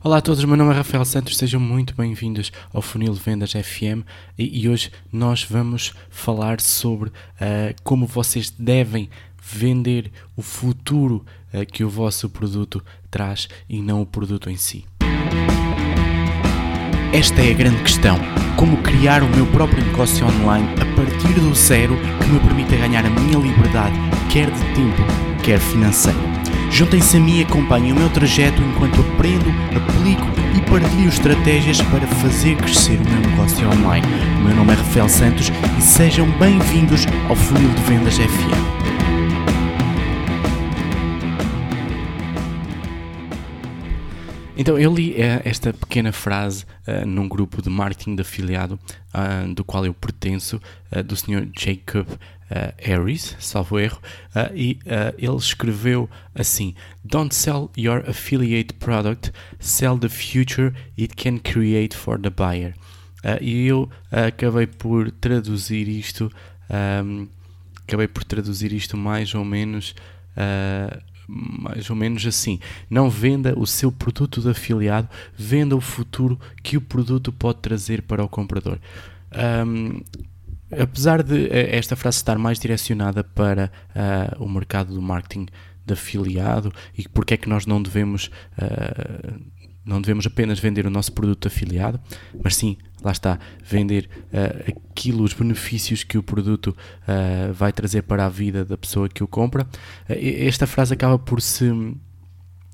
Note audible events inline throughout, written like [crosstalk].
Olá a todos, meu nome é Rafael Santos, sejam muito bem-vindos ao Funil Vendas FM e, e hoje nós vamos falar sobre uh, como vocês devem vender o futuro uh, que o vosso produto traz e não o produto em si. Esta é a grande questão: como criar o meu próprio negócio online a partir do zero que me permita ganhar a minha liberdade, quer de tempo, quer financeira. Juntem-se a mim e acompanhem o meu trajeto enquanto aprendo, aplico e partilho estratégias para fazer crescer o meu negócio online. O meu nome é Rafael Santos e sejam bem-vindos ao Funil de Vendas FM. Então, eu li uh, esta pequena frase uh, num grupo de marketing de afiliado uh, do qual eu pertenço, do Sr. Jacob Harris, salvo erro, e ele escreveu assim: Don't sell your affiliate product, sell the future it can create for the buyer. e eu acabei por traduzir isto, um, acabei por traduzir isto mais ou menos. Uh, mais ou menos assim. Não venda o seu produto de afiliado, venda o futuro que o produto pode trazer para o comprador. Um, apesar de eh, esta frase estar mais direcionada para uh, o mercado do marketing de afiliado e porque é que nós não devemos uh, não devemos apenas vender o nosso produto afiliado, mas sim, lá está, vender uh, aquilo, os benefícios que o produto uh, vai trazer para a vida da pessoa que o compra. Uh, esta frase acaba por se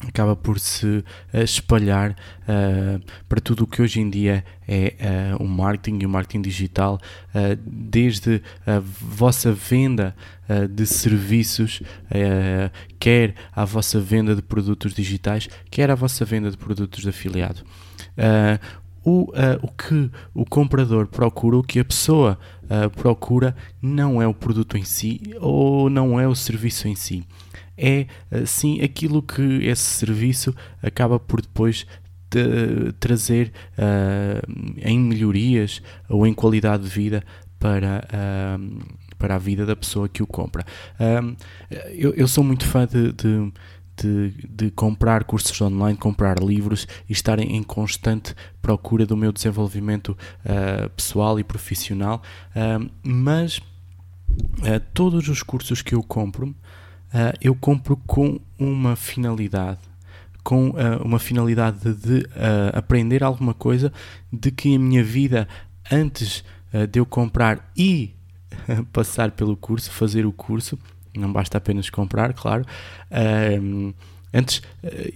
acaba por se uh, espalhar uh, para tudo o que hoje em dia é uh, o marketing e o marketing digital, desde a vossa venda de serviços, quer a vossa venda de produtos digitais, quer a vossa venda de produtos de afiliado. O, o que o comprador procura, o que a pessoa procura, não é o produto em si ou não é o serviço em si é sim aquilo que esse serviço acaba por depois de trazer uh, em melhorias ou em qualidade de vida para, uh, para a vida da pessoa que o compra. Uh, eu, eu, sou muito fã de, de de, de, comprar cursos online, comprar livros e estar em constante procura do meu desenvolvimento uh, pessoal e profissional, uh, mas uh, todos os cursos que eu compro uh, eu compro com uma finalidade. Com uh, uma finalidade de, uh, aprender alguma coisa de que a minha vida, antes de eu comprar e [laughs] passar pelo curso, fazer o curso, não basta apenas comprar, claro, antes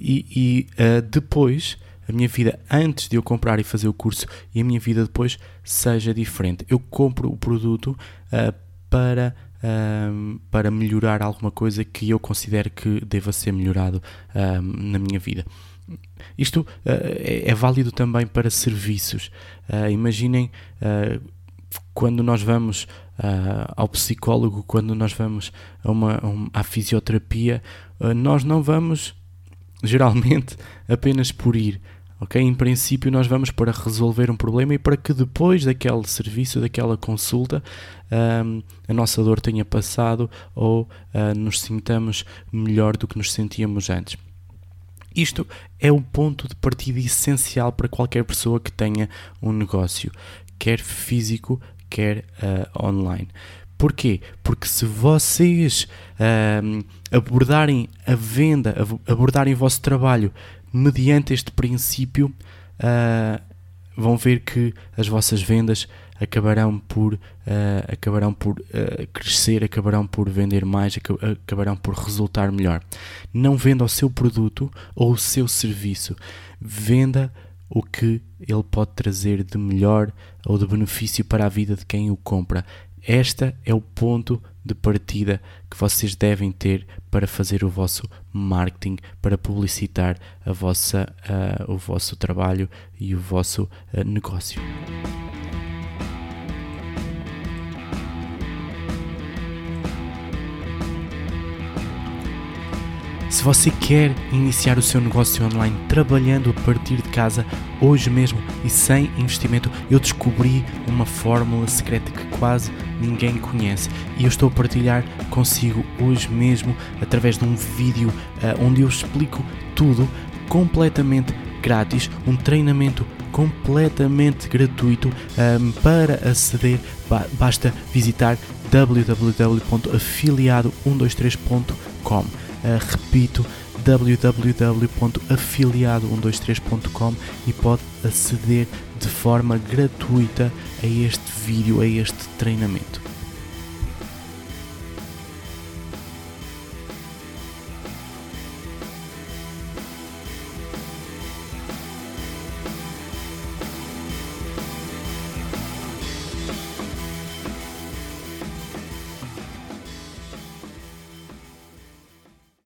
e, e depois a minha vida antes de eu comprar e fazer o curso e a minha vida depois seja diferente. Eu compro o produto uh, para um, para melhorar alguma coisa que eu considero que deva ser melhorado um, na minha vida. Isto uh, é, é, válido também para serviços. Uh, imaginem uh, quando nós vamos ao psicólogo, quando nós vamos a uma, a uma à fisioterapia, nós não vamos [laughs] geralmente apenas por ir. Ok? Em princípio, nós vamos para resolver um problema e para que depois daquele serviço, daquela consulta, um, a nossa dor tenha passado ou uh, nos sintamos melhor do que nos sentíamos antes. Isto é o ponto de partida essencial para qualquer pessoa que tenha um negócio, quer físico, quer uh, online. Porquê? Porque se vocês um, abordarem a venda, abordarem o vosso trabalho mediante este princípio, uh, vão ver que as vossas vendas acabarão por, uh, acabarão por uh, crescer, acabarão por vender mais, acabarão por resultar melhor. Não venda o seu produto ou o seu serviço, venda o que ele pode trazer de melhor ou de benefício para a vida de quem o compra. Este é o ponto de partida que vocês devem ter para fazer o vosso marketing, para publicitar a vossa, uh, o vosso trabalho e o vosso uh, negócio. Se você quer iniciar o seu negócio online trabalhando a partir de casa, hoje mesmo e sem investimento, eu descobri uma fórmula secreta que quase ninguém conhece e eu estou a partilhar consigo hoje mesmo através de um vídeo uh, onde eu explico tudo completamente grátis, um treinamento completamente gratuito. Um, para aceder, basta visitar www.afiliado123.com. Uh, repito, www.afiliado123.com e pode aceder de forma gratuita a este vídeo, a este treinamento.